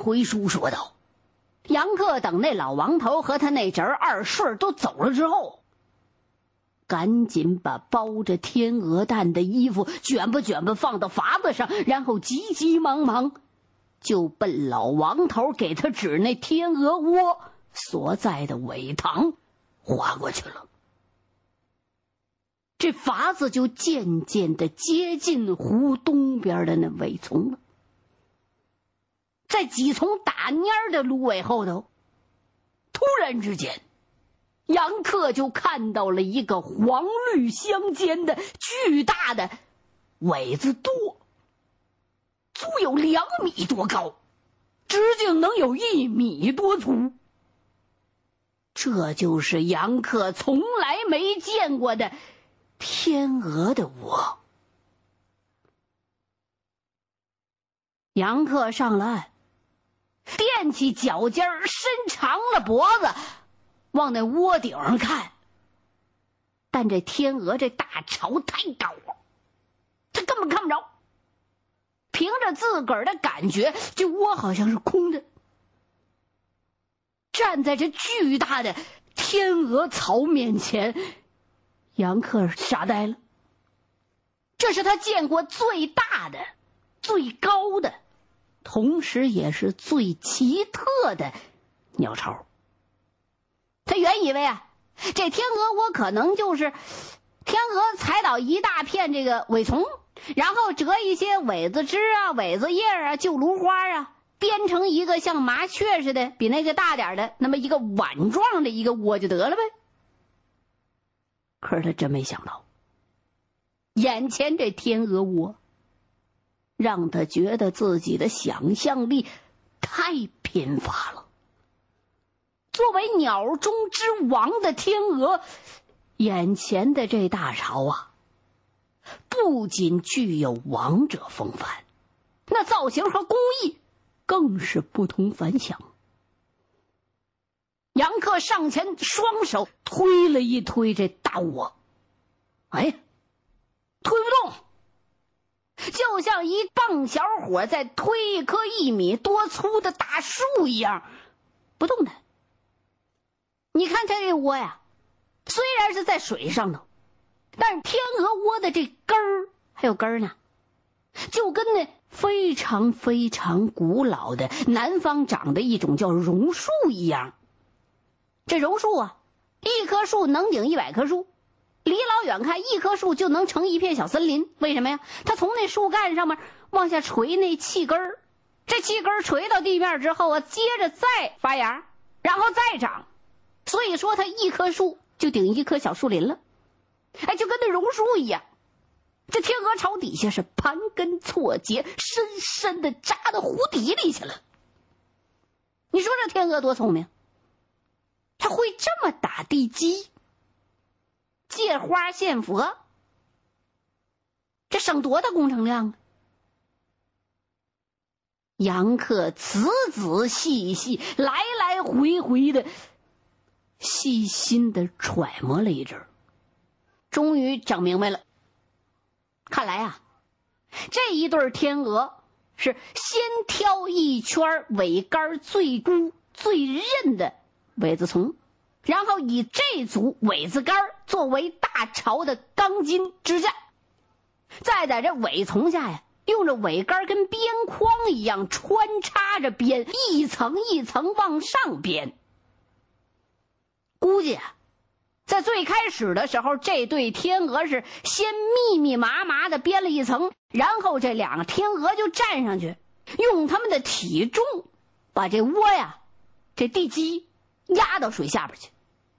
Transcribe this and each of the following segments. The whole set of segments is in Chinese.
回书说道：“杨克等那老王头和他那侄儿二顺都走了之后，赶紧把包着天鹅蛋的衣服卷吧卷吧放到筏子上，然后急急忙忙就奔老王头给他指那天鹅窝所在的苇塘划过去了。这筏子就渐渐的接近湖东边的那苇丛了。”在几丛打蔫儿的芦苇后头，突然之间，杨克就看到了一个黄绿相间的巨大的苇子垛，足有两米多高，直径能有一米多粗。这就是杨克从来没见过的天鹅的窝。杨克上了岸。踮起脚尖，伸长了脖子，往那窝顶上看。但这天鹅这大巢太高了，他根本看不着。凭着自个儿的感觉，这窝好像是空的。站在这巨大的天鹅巢面前，杨克傻呆了。这是他见过最大的、最高的。同时，也是最奇特的鸟巢。他原以为啊，这天鹅窝可能就是天鹅踩倒一大片这个苇丛，然后折一些苇子枝啊、苇子叶啊、旧芦花啊，编成一个像麻雀似的、比那个大点的那么一个碗状的一个窝就得了呗。可是他真没想到，眼前这天鹅窝。让他觉得自己的想象力太贫乏了。作为鸟中之王的天鹅，眼前的这大巢啊，不仅具有王者风范，那造型和工艺更是不同凡响。杨克上前，双手推了一推这大窝，哎，推不动。就像一棒小伙在推一棵一米多粗的大树一样，不动弹。你看它这窝呀，虽然是在水上头，但是天鹅窝的这根儿还有根儿呢，就跟那非常非常古老的南方长的一种叫榕树一样。这榕树啊，一棵树能顶一百棵树。离老远看，一棵树就能成一片小森林。为什么呀？它从那树干上面往下垂那气根儿，这气根儿垂到地面之后啊，接着再发芽，然后再长。所以说，它一棵树就顶一棵小树林了。哎，就跟那榕树一样。这天鹅巢底下是盘根错节，深深的扎到湖底里去了。你说这天鹅多聪明？它会这么打地基。借花献佛，这省多大工程量啊！杨克仔仔细细、来来回回的细心的揣摩了一阵终于整明白了。看来啊，这一对天鹅是先挑一圈尾杆最粗、最韧的苇子丛。然后以这组苇子杆作为大巢的钢筋支架，再在这苇丛下呀，用这苇杆跟边框一样穿插着编，一层一层往上编。估计啊，在最开始的时候，这对天鹅是先密密麻麻的编了一层，然后这两个天鹅就站上去，用他们的体重把这窝呀，这地基压到水下边去。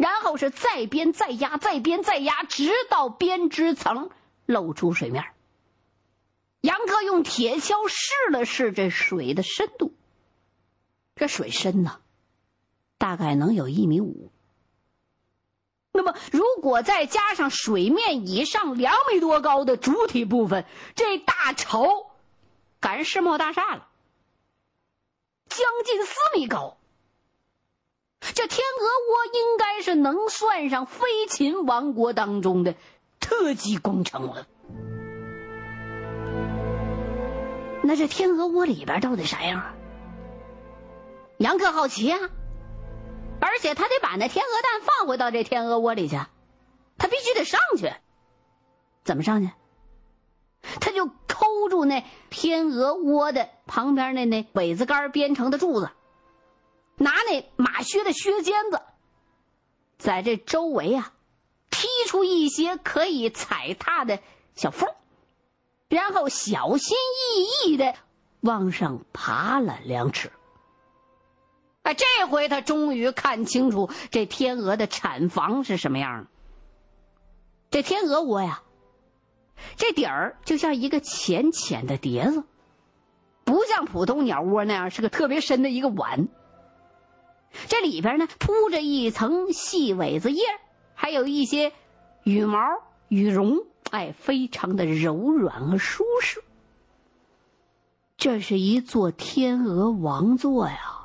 然后是再编再压，再编再压，直到编织层露出水面。杨克用铁锹试了试这水的深度，这水深呢，大概能有一米五。那么，如果再加上水面以上两米多高的主体部分，这大潮赶上世贸大厦了，将近四米高。这天鹅窝应该是能算上飞禽王国当中的特级工程了。那这天鹅窝里边到底啥样啊？杨克好奇啊，而且他得把那天鹅蛋放回到这天鹅窝里去，他必须得上去。怎么上去？他就抠住那天鹅窝的旁边那那苇子杆编成的柱子，拿那马靴的靴尖子，在这周围啊，踢出一些可以踩踏的小缝，然后小心翼翼的往上爬了两尺。哎，这回他终于看清楚这天鹅的产房是什么样了。这天鹅窝呀。这底儿就像一个浅浅的碟子，不像普通鸟窝那样是个特别深的一个碗。这里边呢铺着一层细苇子叶，还有一些羽毛、羽绒，哎，非常的柔软和舒适。这是一座天鹅王座呀。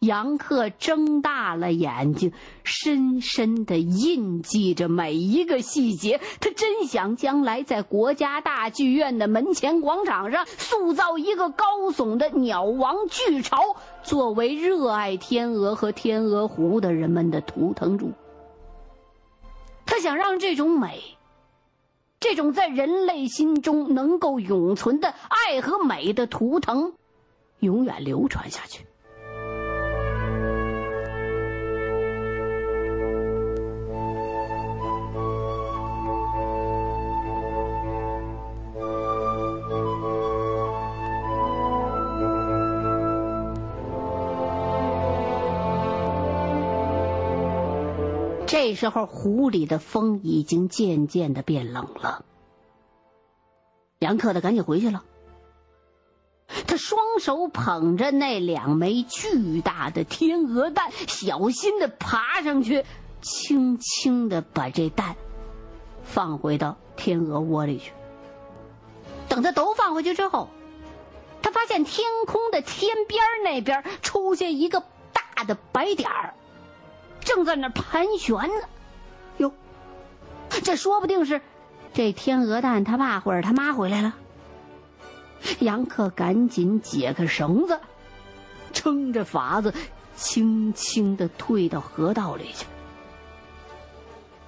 杨克睁大了眼睛，深深的印记着每一个细节。他真想将来在国家大剧院的门前广场上塑造一个高耸的鸟王巨巢，作为热爱天鹅和天鹅湖的人们的图腾柱。他想让这种美，这种在人类心中能够永存的爱和美的图腾，永远流传下去。这时候，湖里的风已经渐渐的变冷了。杨克的赶紧回去了。他双手捧着那两枚巨大的天鹅蛋，小心的爬上去，轻轻的把这蛋放回到天鹅窝里去。等他都放回去之后，他发现天空的天边那边出现一个大的白点儿。正在那盘旋呢，哟，这说不定是这天鹅蛋他爸或者他妈回来了。杨克赶紧解开绳子，撑着筏子，轻轻的退到河道里去。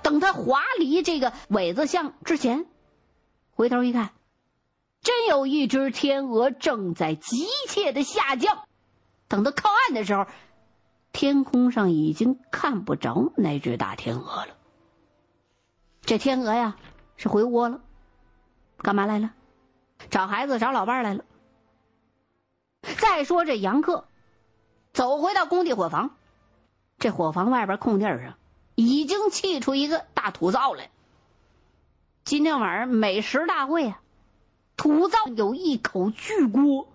等他划离这个苇子巷之前，回头一看，真有一只天鹅正在急切的下降。等到靠岸的时候。天空上已经看不着那只大天鹅了。这天鹅呀，是回窝了。干嘛来了？找孩子，找老伴来了。再说这杨克，走回到工地伙房，这伙房外边空地上已经砌出一个大土灶来。今天晚上美食大会啊，土灶有一口巨锅。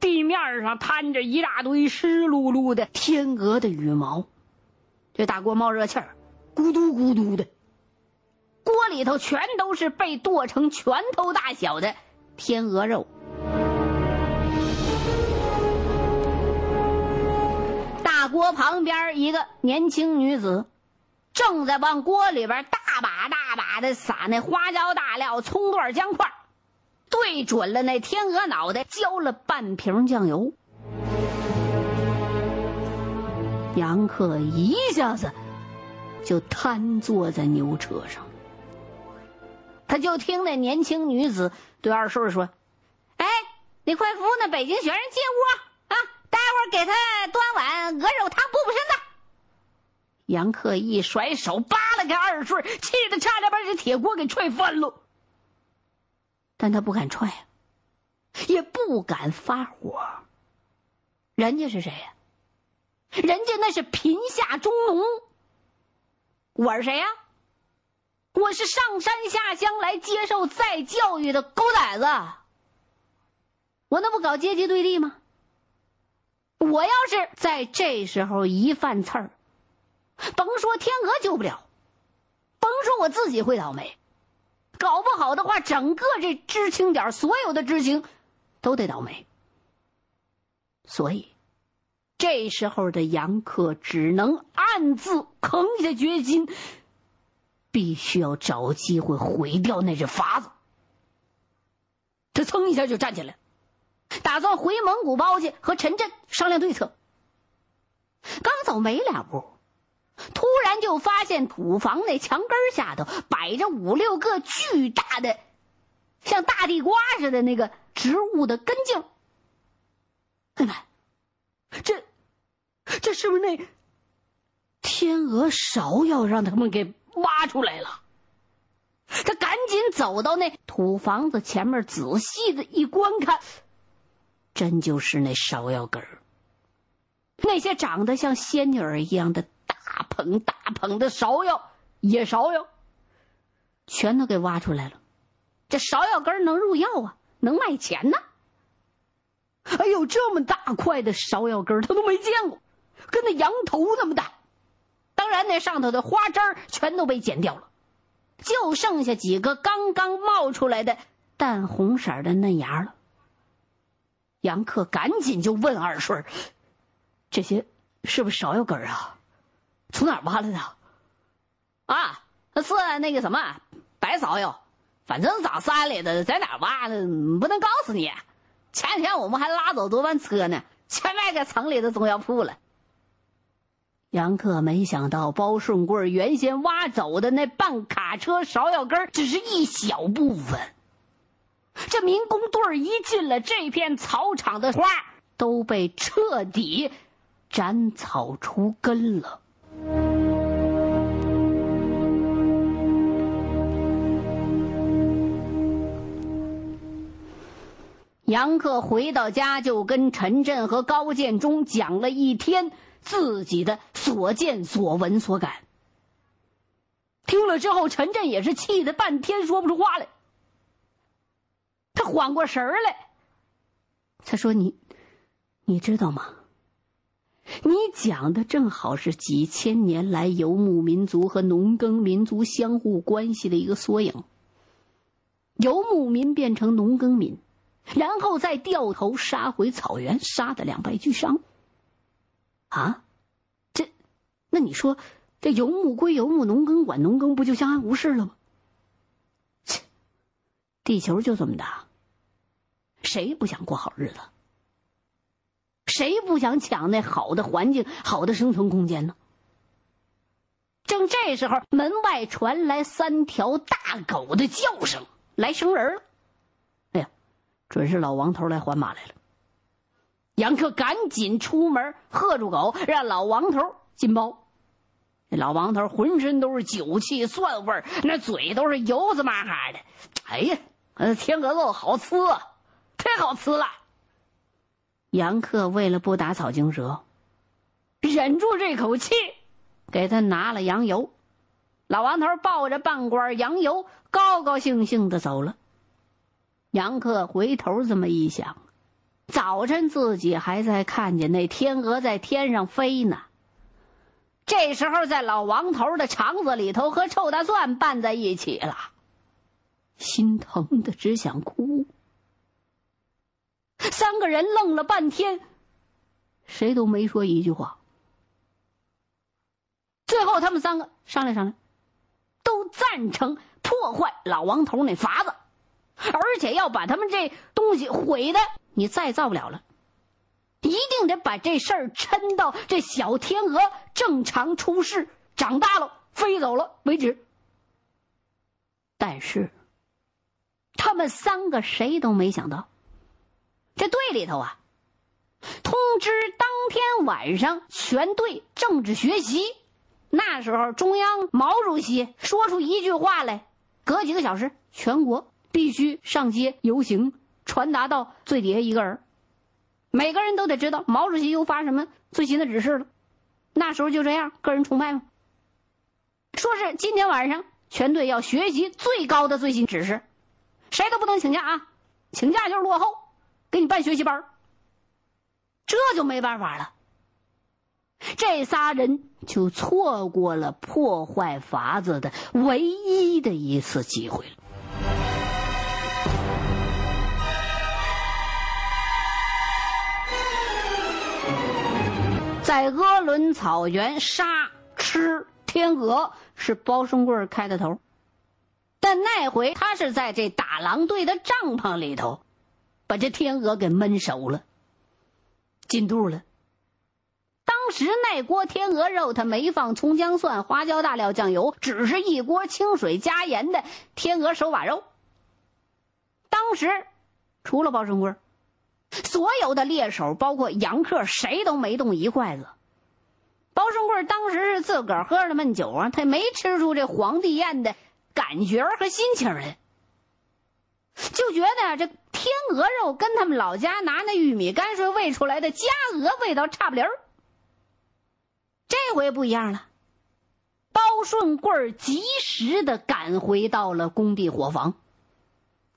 地面上摊着一大堆湿漉漉的天鹅的羽毛，这大锅冒热气儿，咕嘟咕嘟的。锅里头全都是被剁成拳头大小的天鹅肉。大锅旁边一个年轻女子，正在往锅里边大把大把的撒那花椒大料、葱段、姜块。对准了那天鹅脑袋，浇了半瓶酱油。杨克一下子就瘫坐在牛车上。他就听那年轻女子对二顺说：“哎，你快扶那北京学生进屋啊！待会儿给他端碗鹅肉汤补补身子。”杨克一甩手扒拉开二顺，气得差点把这铁锅给踹翻了。但他不敢踹，也不敢发火。人家是谁呀？人家那是贫下中农。我是谁呀？我是上山下乡来接受再教育的狗崽子。我那不搞阶级对立吗？我要是在这时候一犯刺儿，甭说天鹅救不了，甭说我自己会倒霉。搞不好的话，整个这知青点所有的知青，都得倒霉。所以，这时候的杨克只能暗自扛下决心，必须要找机会毁掉那只筏子。他噌一下就站起来，打算回蒙古包去和陈震商量对策。刚走没两步，突然就发现土房那墙根下头摆着五六个巨大的，像大地瓜似的那个植物的根茎。哎妈，这这是不是那天鹅芍药让他们给挖出来了？他赶紧走到那土房子前面，仔细的一观看，真就是那芍药根儿。那些长得像仙女儿一样的大捧大捧的芍药、野芍药，全都给挖出来了。这芍药根能入药啊，能卖钱呢。哎呦，这么大块的芍药根他都没见过，跟那羊头那么大。当然，那上头的花枝儿全都被剪掉了，就剩下几个刚刚冒出来的淡红色的嫩芽了。杨克赶紧就问二顺这些是不是芍药根啊？从哪儿挖来的？啊，是那个什么白芍药，反正长山里的，在哪儿挖的不能告诉你。前天我们还拉走多班车呢，全卖给城里的中药铺了。杨克没想到包顺贵原先挖走的那半卡车芍药根只是一小部分。这民工队一进了这片草场的花都被彻底。斩草除根了。杨克回到家，就跟陈震和高建中讲了一天自己的所见所闻所感。听了之后，陈震也是气得半天说不出话来。他缓过神儿来，他说：“你，你知道吗？”你讲的正好是几千年来游牧民族和农耕民族相互关系的一个缩影。游牧民变成农耕民，然后再掉头杀回草原，杀的两败俱伤。啊，这，那你说，这游牧归游牧，农耕管农耕，不就相安无事了吗？切，地球就这么大，谁不想过好日子？谁不想抢那好的环境、好的生存空间呢？正这时候，门外传来三条大狗的叫声，来生人了。准是老王头来还马来了。杨克赶紧出门喝住狗，让老王头进包。那老王头浑身都是酒气蒜味儿，那嘴都是油子麻哈的。哎呀，天鹅肉好吃，啊太好吃了。杨克为了不打草惊蛇，忍住这口气，给他拿了羊油。老王头抱着半罐羊油，高高兴兴的走了。杨克回头这么一想，早晨自己还在看见那天鹅在天上飞呢，这时候在老王头的肠子里头和臭大蒜拌在一起了，心疼的只想哭。三个人愣了半天，谁都没说一句话。最后，他们三个商量商量，都赞成破坏老王头那法子，而且要把他们这东西毁的，你再造不了了，一定得把这事儿抻到这小天鹅正常出世、长大了、飞走了为止。但是，他们三个谁都没想到。这队里头啊，通知当天晚上全队政治学习。那时候，中央毛主席说出一句话来，隔几个小时，全国必须上街游行，传达到最底下一个人。每个人都得知道毛主席又发什么最新的指示了。那时候就这样，个人崇拜吗？说是今天晚上全队要学习最高的最新指示，谁都不能请假啊！请假就是落后。给你办学习班这就没办法了。这仨人就错过了破坏法子的唯一的一次机会了。在鄂伦草原杀吃天鹅是包生贵开的头，但那回他是在这打狼队的帐篷里头。把这天鹅给焖熟了，进肚了。当时那锅天鹅肉，他没放葱姜蒜、花椒、大料、酱油，只是一锅清水加盐的天鹅手把肉。当时除了包顺贵，所有的猎手，包括杨克，谁都没动一筷子。包顺贵当时是自个儿喝了闷酒啊，他也没吃出这皇帝宴的感觉和心情来，就觉得这天鹅肉跟他们老家拿那玉米泔水喂出来的家鹅味道差不离儿。这回不一样了，包顺贵及时的赶回到了工地伙房。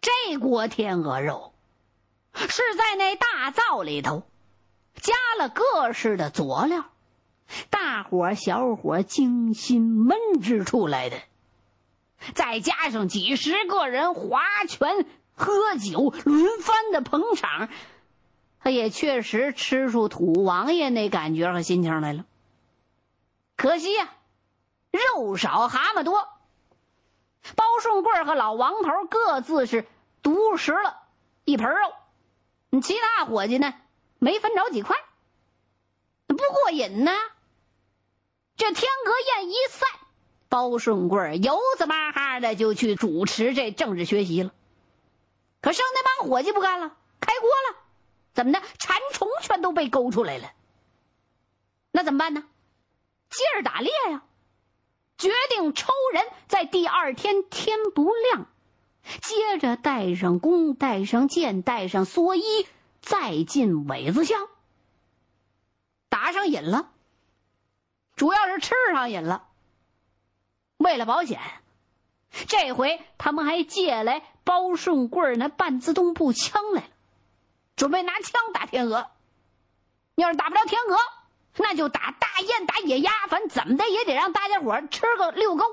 这锅天鹅肉是在那大灶里头加了各式的佐料，大火小火精心焖制出来的，再加上几十个人划拳喝酒轮番的捧场，他也确实吃出土王爷那感觉和心情来了。可惜呀，肉少蛤蟆多。包顺贵和老王头各自是独食了一盆肉，你其他伙计呢没分着几块。不过瘾呢。这天鹅宴一散，包顺贵油子麻哈的就去主持这政治学习了。可剩那帮伙计不干了，开锅了。怎么的？馋虫全都被勾出来了。那怎么办呢？接着打猎呀！决定抽人，在第二天天不亮，接着带上弓，带上箭，带上蓑衣，再进苇子乡。打上瘾了，主要是吃上瘾了。为了保险，这回他们还借来包顺贵那半自动步枪来了，准备拿枪打天鹅。要是打不着天鹅。那就打大雁，打野鸭，反正怎么的也得让大家伙吃个六够。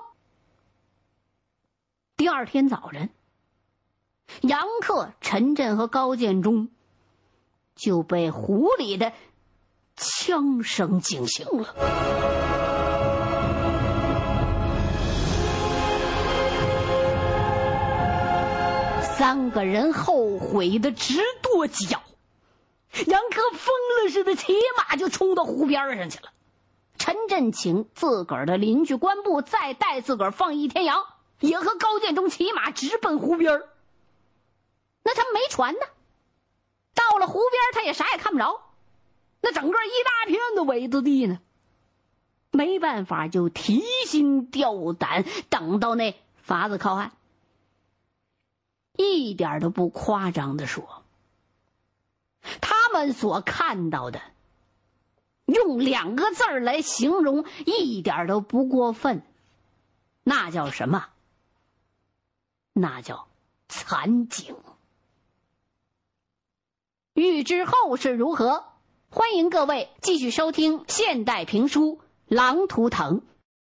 第二天早晨，杨克、陈震和高建中就被湖里的枪声惊醒了。三个人后悔的直跺脚。杨克疯了似的骑马就冲到湖边上去了。陈震请自个儿的邻居关布再带自个儿放一天羊，也和高建中骑马直奔湖边儿那他没船呢，到了湖边他也啥也看不着，那整个一大片的苇子地呢。没办法，就提心吊胆等到那筏子靠岸。一点都不夸张的说。他们所看到的，用两个字儿来形容，一点都不过分。那叫什么？那叫惨景。欲知后事如何，欢迎各位继续收听现代评书《狼图腾》。